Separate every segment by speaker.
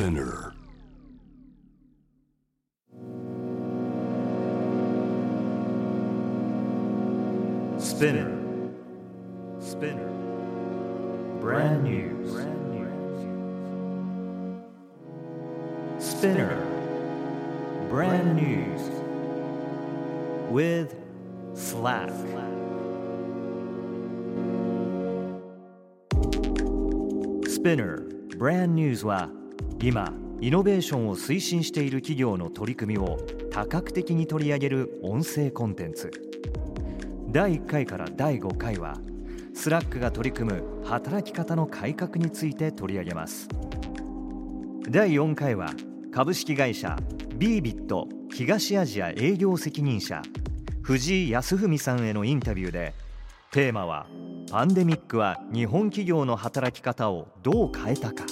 Speaker 1: Spinner.
Speaker 2: Spinner. Spinner. Brand new. Brand new. Spinner. Brand news. With Slack. Spinner Brand News は今イノベーションを推進している企業の取り組みを多角的に取り上げる音声コンテンツ。第1回から第5回は Slack が取り組む働き方の改革について取り上げます。第4回は株式会社ビービット東アジア営業責任者藤井保文さんへのインタビューでテーマはパンデミックは日本企業の働き方をどう変えたか。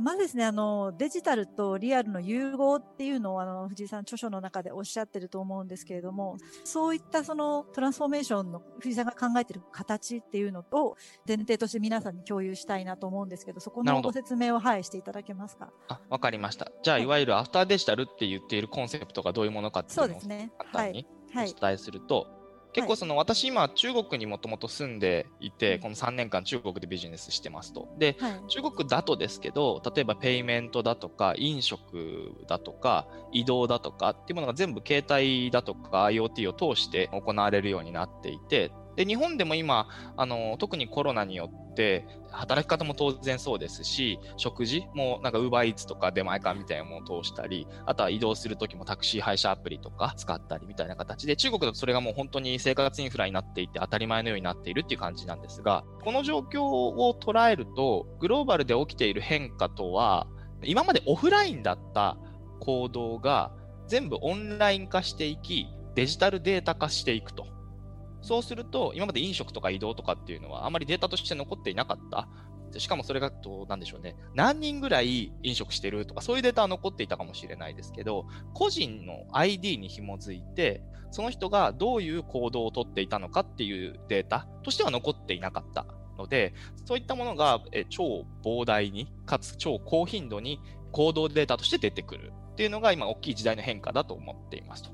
Speaker 3: まあまずですね、あの、デジタルとリアルの融合っていうのを、あの、藤井さん著書の中でおっしゃってると思うんですけれども、そういったそのトランスフォーメーションの藤井さんが考えてる形っていうのを前提として皆さんに共有したいなと思うんですけど、そこのご説明を、はい、していただけますか？
Speaker 4: あ、わかりました。じゃあ、いわゆるアフターデジタルって言っているコンセプトがどういうものかっていうのを
Speaker 3: そうですね。はい。
Speaker 4: お
Speaker 3: はい。
Speaker 4: 伝えすると、結構その私今中国にもともと住んでいて、
Speaker 3: うん
Speaker 4: この3年間中国でビジネスしてますと。で、
Speaker 3: はい。
Speaker 4: 中国だとですけど、例えばペイメントだとか、飲食だとか、移動だとかっていうものが全部携帯だとか IoT を通して行われるようになっていて、で、日本でも今、あの、特にコロナによって、働き方も当然そうですし、食事もなんか UberEats とか出前館みたいなものを通したり、あとは移動するときもタクシー配車アプリとか使ったりみたいな形で、中国だとそれがもう本当に生活インフラになっていて当たり前のようになっているっていう感じなんですが、この状況を捉えると、グローバルで起きている変化とは、今までオフラインだった行動が全部オンライン化していき、デジタルデータ化していくと。そうすると、今まで飲食とか移動とかっていうのはあまりデータとして残っていなかった。しかもそれが、どうなんでしょうね。何人ぐらい飲食してるとか、そういうデータは残っていたかもしれないですけど、個人の ID に紐づいて、その人がどういう行動をとっていたのかっていうデータとしては残っていなかったので、そういったものが超膨大に、かつ超高頻度に行動データとして出てくるっていうのが今大きい時代の変化だと思っていますと。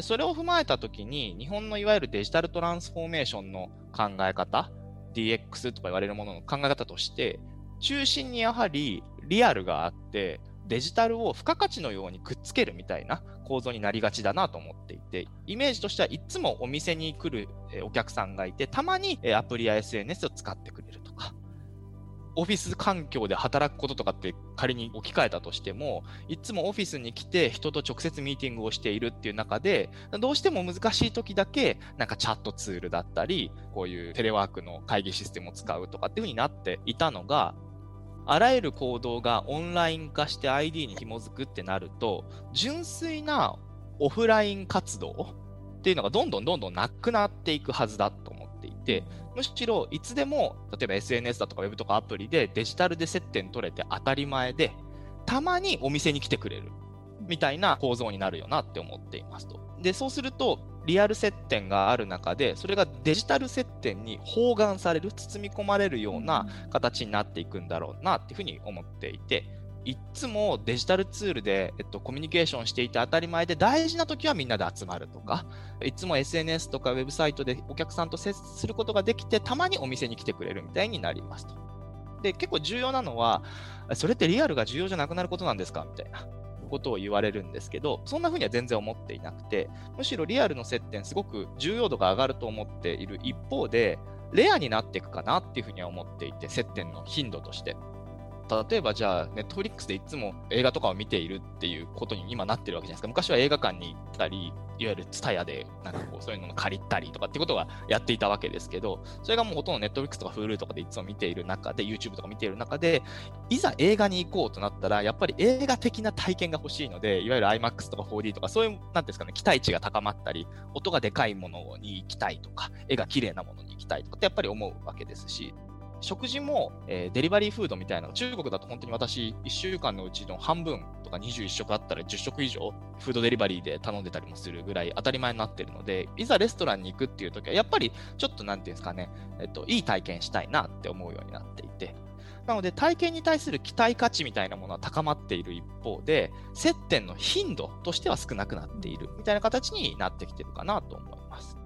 Speaker 4: でそれを踏まえたときに、日本のいわゆるデジタルトランスフォーメーションの考え方、DX とか言われるものの考え方として、中心にやはりリアルがあって、デジタルを付加価値のようにくっつけるみたいな構造になりがちだなと思っていて、イメージとしてはいつもお店に来るお客さんがいて、たまにアプリや SNS を使ってくれる、オフィス環境で働くこととかって仮に置き換えたとしても、いつもオフィスに来て人と直接ミーティングをしているっていう中で、どうしても難しい時だけ、なんかチャットツールだったり、こういうテレワークの会議システムを使うとかっていう風になっていたのが、あらゆる行動がオンライン化して ID に紐づくってなると、純粋なオフライン活動っていうのがどんどんどんどんなくなっていくはずだとてむしろいつでも、例えば SNS だとか Web とかアプリでデジタルで接点取れて当たり前で、たまにお店に来てくれるみたいな構造になるよなって思っていますと。で、そうすると、リアル接点がある中で、それがデジタル接点に包含される、包み込まれるような形になっていくんだろうなっていうふうに思っていて、いつもデジタルツールで、えっと、コミュニケーションしていて当たり前で大事な時はみんなで集まるとか、いつも SNS とかウェブサイトでお客さんと接することができて、たまにお店に来てくれるみたいになりますと。で、結構重要なのは、それってリアルが重要じゃなくなることなんですかみたいな ことを言われるんですけど、そんな風には全然思っていなくて、むしろリアルの接点すごく重要度が上がると思っている一方で、レアになっていくかなっていうふうには思っていて、接点の頻度として。例えばじゃあ、ネットフリックスでいつも映画とかを見ているっていうことに今なってるわけじゃないですか。昔は映画館に行ったり、いわゆるツタヤでなんかこうそういうのを借りたりとかっていうことがやっていたわけですけど、それがもうほとんどネットフリックスとか Hulu とかでいつも見ている中で、YouTube とか見ている中で、いざ映画に行こうとなったら、やっぱり映画的な体験が欲しいので、いわゆる IMAX とか 4D とか、そういう、なんていうんですかね、期待値が高まったり、音がでかいものに行きたいとか、絵が綺麗なものに行きたいとかってやっぱり思うわけですし、食事も、えーデリバリーフードみたいな、中国だと本当に私、1週間のうちの半分とか21食あったら10食以上フードデリバリーで頼んでたりもするぐらい当たり前になってるので、いざレストランに行くっていう時は、やっぱりちょっとなんていうんですかね、えっと、いい体験したいなって思うようになっていて、なので体験に対する期待価値みたいなものは高まっている一方で、接点の頻度としては少なくなっているみたいな形になってきてるかなと思います。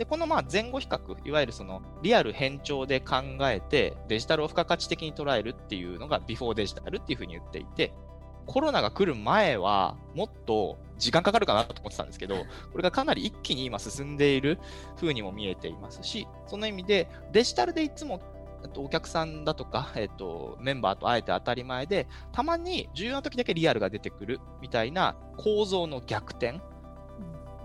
Speaker 4: で、このまあ前後比較、いわゆるそのリアル変調で考えてデジタルを付加価値的に捉えるっていうのがビフォーデジタルっていうふうに言っていて、コロナが来る前はもっと時間かかるかなと思ってたんですけど、これがかなり一気に今進んでいる風にも見えていますし、その意味でデジタルでいつもお客さんだとか、えっと、メンバーと会えて当たり前で、たまに重要な時だけリアルが出てくるみたいな構造の逆転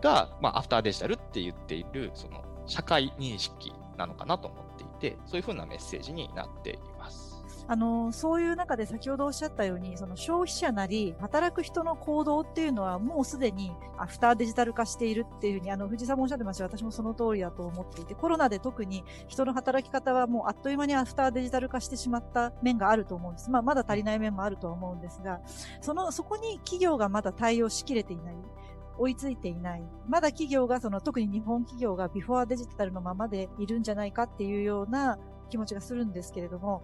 Speaker 4: が、まあ、アフターデジタルって言っている、その社会認識なのかなと思っていて、そういうふうなメッセージになっています。
Speaker 3: あの、そういう中で先ほどおっしゃったように、その消費者なり、働く人の行動っていうのはもうすでにアフターデジタル化しているっていうふうに、あの、藤井さんもおっしゃってました私もその通りだと思っていて、コロナで特に人の働き方はもうあっという間にアフターデジタル化してしまった面があると思うんです。まあ、まだ足りない面もあると思うんですが、その、そこに企業がまだ対応しきれていない。追いついていない。まだ企業が、その特に日本企業がビフォーデジタルのままでいるんじゃないかっていうような気持ちがするんですけれども、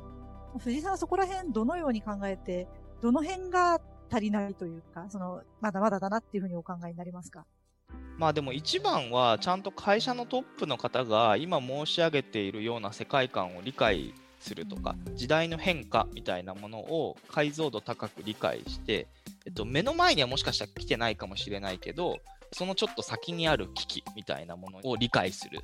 Speaker 3: 藤井さんはそこら辺どのように考えて、どの辺が足りないというか、その、まだまだだなっていうふうにお考えになりますか？
Speaker 4: まあでも一番はちゃんと会社のトップの方が今申し上げているような世界観を理解するとか時代の変化みたいなものを解像度高く理解して、えっと、目の前にはもしかしたら来てないかもしれないけどそのちょっと先にある危機みたいなものを理解する。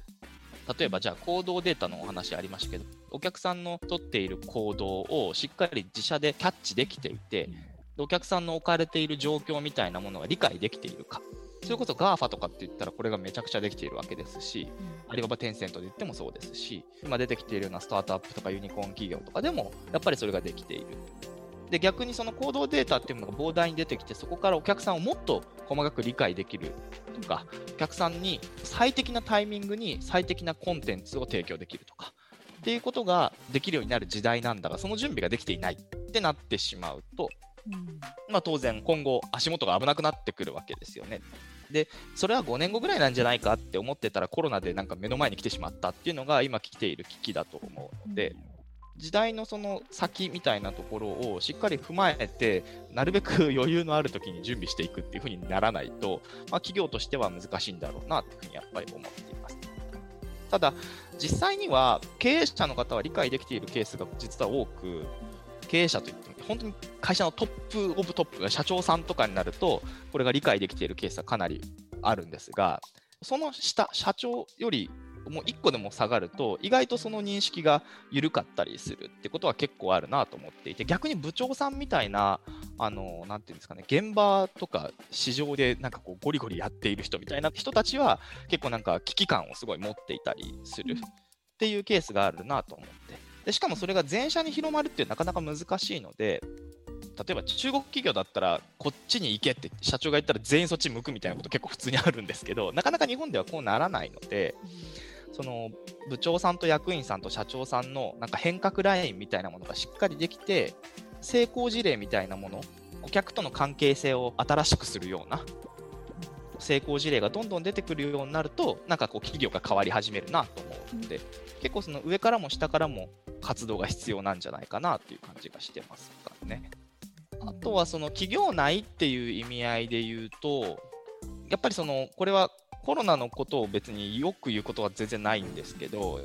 Speaker 4: 例えばじゃあ行動データのお話ありましたけどお客さんの取っている行動をしっかり自社でキャッチできていてお客さんの置かれている状況みたいなものが理解できているか。それこそ GAFA とかって言ったらこれがめちゃくちゃできているわけですし、アリババテンセントで言ってもそうですし、今出てきているようなスタートアップとかユニコーン企業とかでも、やっぱりそれができている。で、逆にその行動データっていうのが膨大に出てきて、そこからお客さんをもっと細かく理解できる。とか、お客さんに最適なタイミングに最適なコンテンツを提供できるとか、っていうことができるようになる時代なんだが、その準備ができていないってなってしまうと、うん、まあ、当然今後足元が危なくなってくるわけですよね。で、それは5年後ぐらいなんじゃないかって思ってたらコロナでなんか目の前に来てしまったっていうのが今来ている危機だと思うので、うん時代のその先みたいなところをしっかり踏まえて、なるべく 余裕のある時に準備していくっていうふうにならないと、まあ、企業としては難しいんだろうなというふうにやっぱり思っています。ただ、実際には経営者の方は理解できているケースが実は多く、経営者といっても、本当に会社のトップオブトップが社長さんとかになると、これが理解できているケースはかなりあるんですが、その下、社長よりもう1個でも下がると、意外とその認識が緩かったりするってことは結構あるなと思っていて、逆に部長さんみたいな、あの、なんていうんですかね、現場とか市場でなんかこうゴリゴリやっている人みたいな人たちは、結構なんか危機感をすごい持っていたりするっていうケースがあるなと思って。でしかもそれが全社に広まるってなかなか難しいので、例えば中国企業だったらこっちに行けって社長が言ったら全員そっち向くみたいなこと結構普通にあるんですけどなかなか日本ではこうならないので、その部長さんと役員さんと社長さんのなんか変革ラインみたいなものがしっかりできて、成功事例みたいなもの、顧客との関係性を新しくするような成功事例がどんどん出てくるようになると、なんかこう企業が変わり始めるなと思うので、結構その上からも下からも活動が必要なんじゃないかなっていう感じがしてますからね。あとはその企業内っていう意味合いで言うと、やっぱりそのこれはコロナのことを別によく言うことは全然ないんですけど、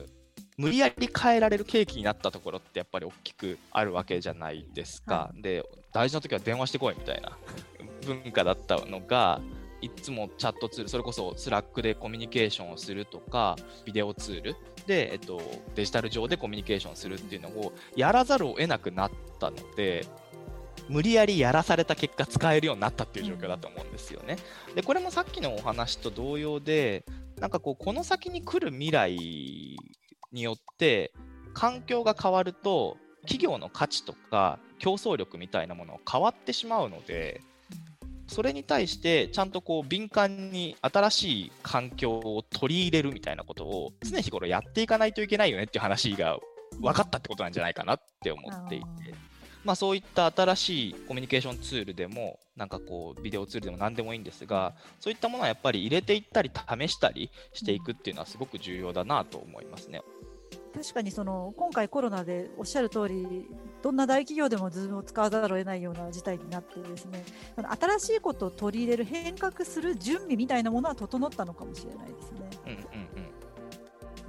Speaker 4: 無理やり変えられる契機になったところってやっぱり大きくあるわけじゃないですか。はい、で、大事な時は電話してこいみたいな 文化だったのが、いつもチャットツール、それこそ Slack でコミュニケーションをするとか、ビデオツールで、えっと、デジタル上でコミュニケーションするっていうのをやらざるを得なくなったので、無理やりやらされた結果使えるようになったっていう状況だと思うんですよね。でこれもさっきのお話と同様でなんかこうこの先に来る未来によって環境が変わると企業の価値とか競争力みたいなものが変わってしまうのでそれに対してちゃんとこう敏感に新しい環境を取り入れるみたいなことを常日頃やっていかないといけないよねっていう話が分かったってことなんじゃないかなって思っていて。まあ、そういった新しいコミュニケーションツールでも、なんかこう、ビデオツールでも何でもいいんですが、そういったものはやっぱり入れていったり、試したりしていくっていうのはすごく重要だなと思いますね。
Speaker 3: 確かにその今回コロナでおっしゃる通りどんな大企業でもズームを使わざるを得ないような事態になってですね新しいことを取り入れる変革する準備みたいなものは整ったのかもしれないですね。
Speaker 4: うんうんうん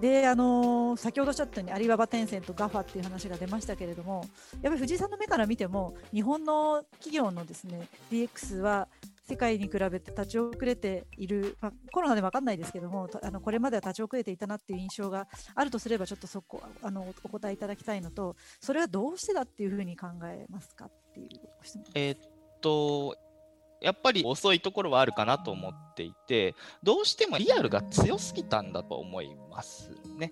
Speaker 3: で、あのー、先ほどおっしゃったようにアリババ、テンセント、ガファっていう話が出ましたけれども、やっぱり藤井さんの目から見ても、日本の企業のですね DX は世界に比べて立ち遅れている、まあ、コロナで分かんないですけども、あのこれまでは立ち遅れていたなっていう印象があるとすれば、ちょっとそこあのお答えいただきたいのと、それはどうしてだっていうふうに考えますかっていう質問
Speaker 4: えー、っと、やっぱり遅いところはあるかなと思っていて、どうしてもリアルが強すぎたんだと思いますね。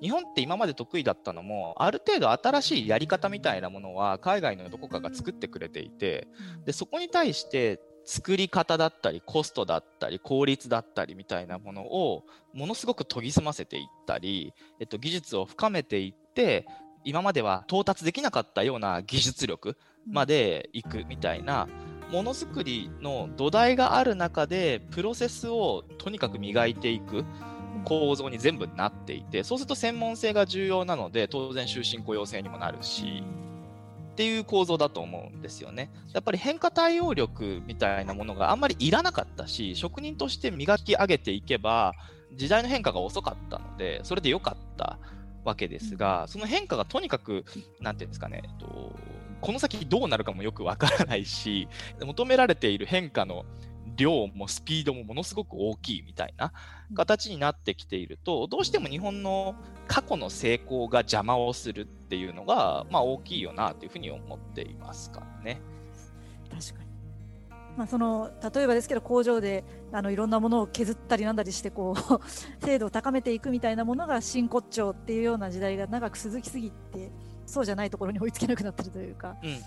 Speaker 4: 日本って今まで得意だったのも、ある程度新しいやり方みたいなものは海外のどこかが作ってくれていて、でそこに対して作り方だったりコストだったり効率だったりみたいなものをものすごく研ぎ澄ませていったり、えっと、技術を深めていって今までは到達できなかったような技術力までいくみたいなものづくりの土台がある中でプロセスをとにかく磨いていく構造に全部なっていてそうすると専門性が重要なので当然終身雇用制にもなるしっていう構造だと思うんですよね。やっぱり変化対応力みたいなものがあんまりいらなかったし職人として磨き上げていけば時代の変化が遅かったのでそれで良かったわけですがその変化がとにかく何て言うんですかね、えっと、この先どうなるかもよくわからないし 求められている変化の量もスピードもものすごく大きいみたいな形になってきていると、どうしても日本の過去の成功が邪魔をするっていうのが、まあ、大きいよなというふうに思っていますからね。
Speaker 3: 確かにまあ、その例えばですけど工場であのいろんなものを削ったりなんだりしてこう 精度を高めていくみたいなものが真骨頂っていうような時代が長く続きすぎてそうじゃないところに追いつけなくなってるというか。
Speaker 4: うんうんうん、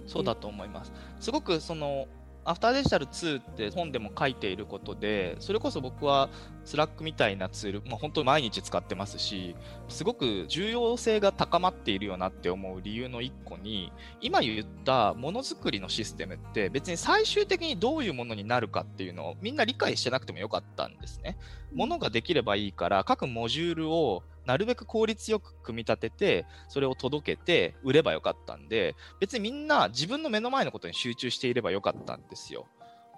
Speaker 4: うん、そうだと思います。すごくそのアフターデジタル2って本でも書いていることで、それこそ僕は Slack みたいなツール、まあ、本当に毎日使ってますし、すごく重要性が高まっているよなって思う理由の一個に、今言ったものづくりのシステムって別に最終的にどういうものになるかっていうのをみんな理解してなくてもよかったんですね。ものができればいいから、各モジュールをなるべく効率よく組み立てて、それを届けて売ればよかったんで、別にみんな自分の目の前のことに集中していればよかったんですよ。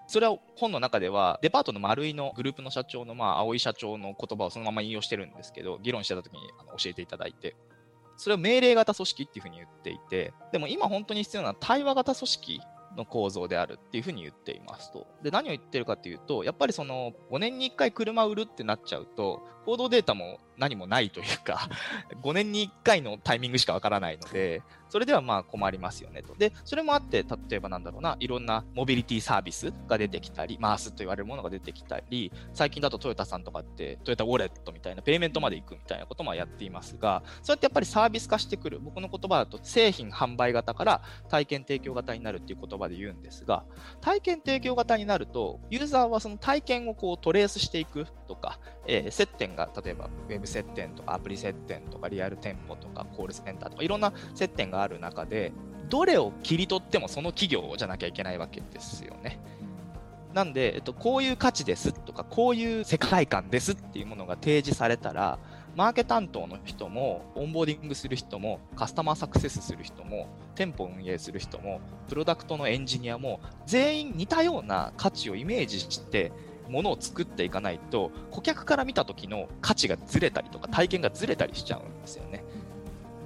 Speaker 4: それは本の中では、デパートの丸井のグループの社長の、まあ、青井社長の言葉をそのまま引用してるんですけど、議論してた時に教えていただいて、それを命令型組織っていうふうに言っていて、でも今本当に必要な対話型組織の構造であるっていうふうに言っていますと。で、何を言ってるかっていうと、やっぱりその5年に1回車売るってなっちゃうと、行動データも何もないというか 5年に1回のタイミングしかわからないので、それではまあ困りますよねと。で、それもあって、例えばなんだろうな、いろんなモビリティサービスが出てきたり、マースと言われるものが出てきたり、最近だとトヨタさんとかって、トヨタウォレットみたいな、ペイメントまで行くみたいなこともやっていますが、そうやってやっぱりサービス化してくる、僕の言葉だと製品販売型から体験提供型になるっていう言葉で言うんですが、体験提供型になると、ユーザーはその体験をこうトレースしていくとか、えー、接点が例えばウェブ接点とかアプリ接点とかリアル店舗とかコールセンターとかいろんな接点がある中でどれを切り取ってもその企業じゃなきゃいけないわけですよね。なんで、えっと、こういう価値ですとかこういう世界観ですっていうものが提示されたらマーケ担当の人もオンボーディングする人もカスタマーサクセスする人も店舗運営する人もプロダクトのエンジニアも全員似たような価値をイメージしてものを作っていかないと顧客から見た時の価値がずれたりとか体験がずれたりしちゃうんですよね。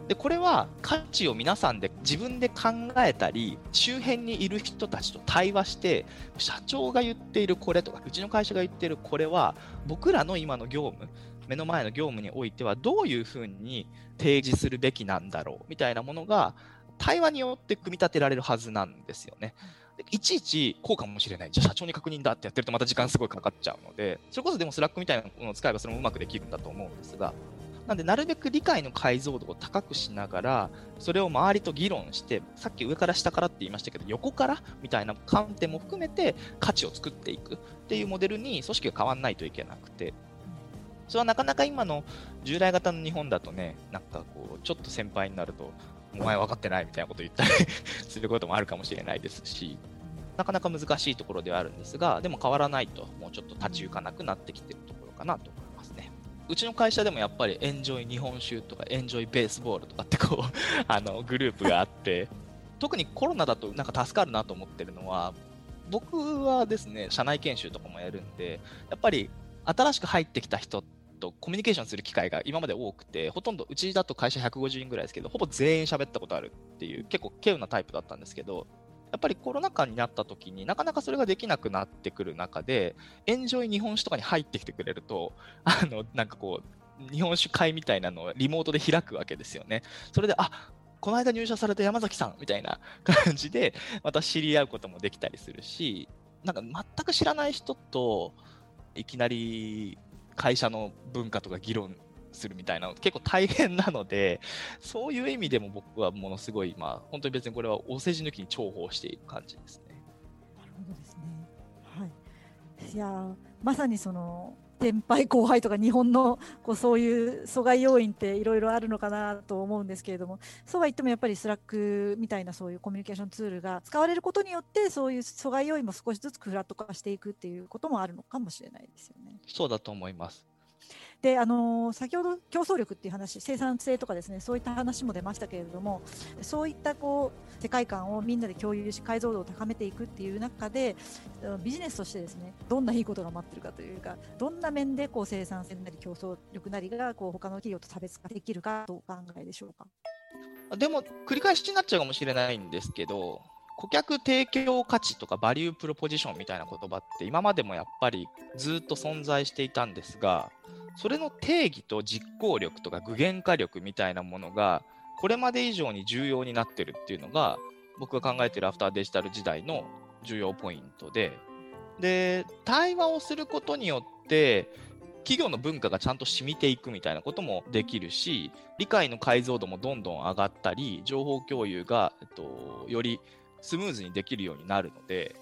Speaker 4: でこれは価値を皆さんで自分で考えたり周辺にいる人たちと対話して社長が言っているこれとかうちの会社が言っているこれは僕らの今の業務目の前の業務においてはどういうふうに提示するべきなんだろうみたいなものが対話によって組み立てられるはずなんですよね。いちいちこうかもしれない。じゃあ社長に確認だってやってるとまた時間すごいかかっちゃうので、それこそでも Slack みたいなものを使えばそれもうまくできるんだと思うんですが、なんでなるべく理解の解像度を高くしながら、それを周りと議論して、さっき上から下からって言いましたけど、横からみたいな観点も含めて価値を作っていくっていうモデルに組織が変わらないといけなくて、それはなかなか今の従来型の日本だとね、なんかこう、ちょっと先輩になると、お前分かってないみたいなこと言ったり することもあるかもしれないですし、なかなか難しいところではあるんですが、でも変わらないと、もうちょっと立ち行かなくなってきてるところかなと思いますね。うちの会社でもやっぱりエンジョイ日本酒とかエンジョイベースボールとかってこう あのグループがあって、特にコロナだとなんか助かるなと思ってるのは、僕はですね、社内研修とかもやるんで、やっぱり新しく入ってきた人とコミュニケーションする機会が今まで多くて、ほとんどうちだと会社150人ぐらいですけど、ほぼ全員喋ったことあるっていう、結構稀有なタイプだったんですけど、やっぱりコロナ禍になった時になかなかそれができなくなってくる中で、エンジョイ日本酒とかに入ってきてくれると、あの、なんかこう、日本酒会みたいなのをリモートで開くわけですよね。それで、あこの間入社された山崎さんみたいな 感じで、また知り合うこともできたりするし、なんか全く知らない人といきなり会社の文化とか議論するみたいなの結構大変なので、そういう意味でも僕はものすごい、まあ、本当に別にこれはお世辞抜きに重宝している感じですね。
Speaker 3: なるほどですね。はい。いやまさにその先輩後輩とか日本のこうそういう阻害要因っていろいろあるのかなと思うんですけれどもそうは言ってもやっぱり Slack みたいなそういうコミュニケーションツールが使われることによってそういう阻害要因も少しずつフラット化していくっていうこともあるのかもしれないですよね。
Speaker 4: そうだと思います。
Speaker 3: であの先ほど競争力っていう話生産性とかですねそういった話も出ましたけれどもそういったこう世界観をみんなで共有し解像度を高めていくっていう中でビジネスとしてですねどんないいことが待ってるかというかどんな面でこう生産性なり競争力なりがこう他の企業と差別化できるかとお考えでしょうか？
Speaker 4: でも繰り返しになっちゃうかもしれないんですけど顧客提供価値とかバリュープロポジションみたいな言葉って今までもやっぱりずっと存在していたんですがそれの定義と実行力とか具現化力みたいなものがこれまで以上に重要になってるっていうのが僕が考えてるアフターデジタル時代の重要ポイントで。で対話をすることによって企業の文化がちゃんと染みていくみたいなこともできるし理解の解像度もどんどん上がったり情報共有が、えっと、よりスムーズにできるようになるので、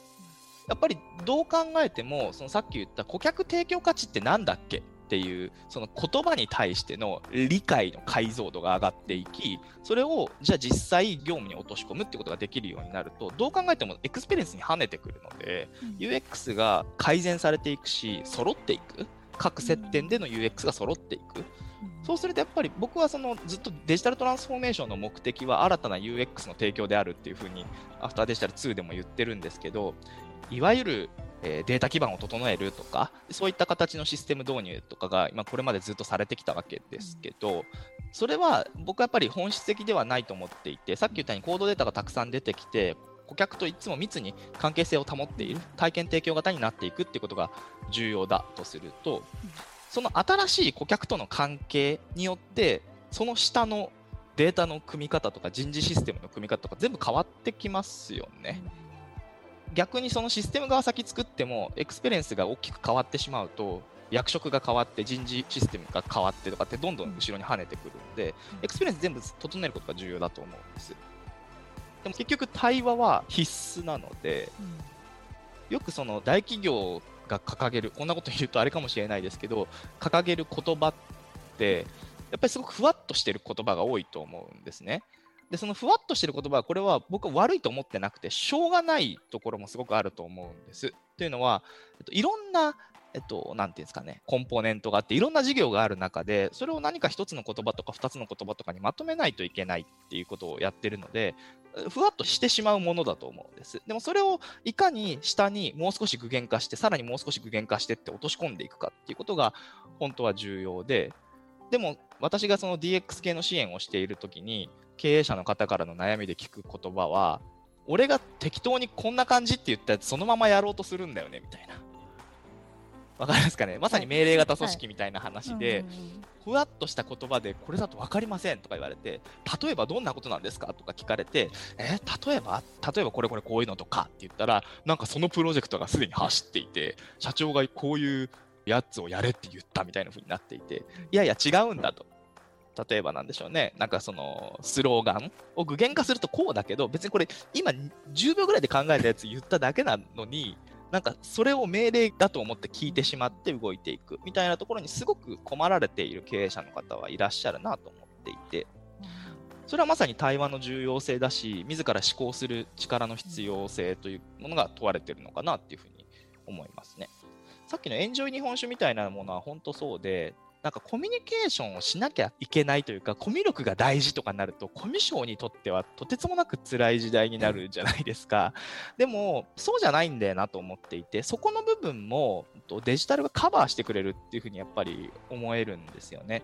Speaker 4: やっぱりどう考えても、そのさっき言った顧客提供価値って何だっけていうその言葉に対しての理解の解像度が上がっていきそれをじゃあ実際業務に落とし込むってことができるようになるとどう考えてもエクスペリエンスに跳ねてくるので、うん、UX が改善されていくし揃っていく。各接点での UX が揃っていく、そうするとやっぱり僕はそのずっとデジタルトランスフォーメーションの目的は新たな UX の提供であるっていうふうにアフターデジタル2でも言ってるんですけどいわゆるデータ基盤を整えるとかそういった形のシステム導入とかが今これまでずっとされてきたわけですけどそれは僕はやっぱり本質的ではないと思っていてさっき言ったようにコードデータがたくさん出てきて顧客といつも密に関係性を保っている体験提供型になっていくっていうことが重要だとするとその新しい顧客との関係によってその下のデータの組み方とか人事システムの組み方とか全部変わってきますよね。逆にそのシステム側先作ってもエクスペリエンスが大きく変わってしまうと役職が変わって人事システムが変わってとかってどんどん後ろに跳ねてくるので、エクスペリエンス全部整えることが重要だと思うんです。でも結局対話は必須なので、よくその大企業が掲げる、こんなこと言うとあれかもしれないですけど、掲げる言葉って、やっぱりすごくふわっとしてる言葉が多いと思うんですね。で、そのふわっとしてる言葉は、これは僕は悪いと思ってなくて、しょうがないところもすごくあると思うんです。というのは、えっと、いろんなえっと、ていうんですかね、コンポーネントがあって、いろんな事業がある中で、それを何か一つの言葉とか二つの言葉とかにまとめないといけないっていうことをやってるので、ふわっとしてしまうものだと思うんです。でもそれをいかに下にもう少し具現化して、さらにもう少し具現化してって落とし込んでいくかっていうことが本当は重要で、でも私がその DX 系の支援をしているときに、経営者の方からの悩みで聞く言葉は、俺が適当にこんな感じって言ったやつそのままやろうとするんだよねみたいな。わかりますかね？まさに命令型組織みたいな話で、ふわっとした言葉で、これだと分かりませんとか言われて、例えばどんなことなんですか？とか聞かれて、え？ー、例えば？例えばこれこれこういうのとかって言ったら、なんかそのプロジェクトがすでに走っていて、社長がこういうやつをやれって言ったみたいな風になっていて、いやいや違うんだと。例えばなんでしょうね、なんかそのスローガンを具現化するとこうだけど、別にこれ今10秒ぐらいで考えたやつ言っただけなのに、なんかそれを命令だと思って聞いてしまって動いていく。みたいなところにすごく困られている経営者の方はいらっしゃるなと思っていて、それはまさに対話の重要性だし、自ら思考する力の必要性というものが問われているのかなっていうふうに思いますね。さっきのエンジョイ日本酒みたいなものは本当そうで、なんかコミュニケーションをしなきゃいけないというか、コミュ力が大事とかになると、コミュ障にとってはとてつもなく辛い時代になるじゃないですか。でも、そうじゃないんだよなと思っていて、そこの部分もデジタルがカバーしてくれるっていうふうにやっぱり思えるんですよね。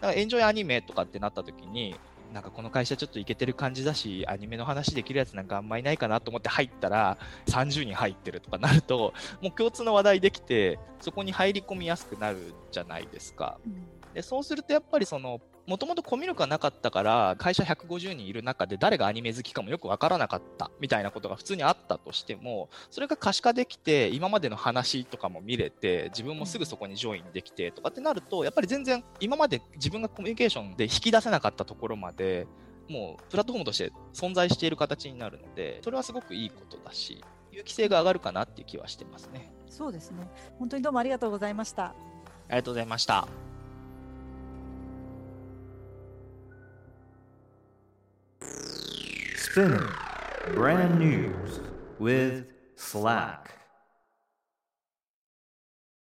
Speaker 4: だからエンジョイアニメとかってなった時に、なんかこの会社ちょっといけてる感じだし、アニメの話できるやつなんかあんまいないかなと思って入ったら、30人入ってるとかなると、もう共通の話題できて、そこに入り込みやすくなるじゃないですか。でそうするとやっぱりその、もともとコミュ力がなかったから、会社150人いる中で誰がアニメ好きかもよくわからなかったみたいなことが普通にあったとしても、それが可視化できて、今までの話とかも見れて、自分もすぐそこにジョインできてとかってなると、やっぱり全然今まで自分がコミュニケーションで引き出せなかったところまで、もうプラットフォームとして存在している形になるので、それはすごくいいことだし、有機性が上がるかなっていう気はしてますね。
Speaker 3: そうですね。本当にどうもありがとうございました。あ
Speaker 4: りがとうございました。
Speaker 2: Spinner. Brand News with Slack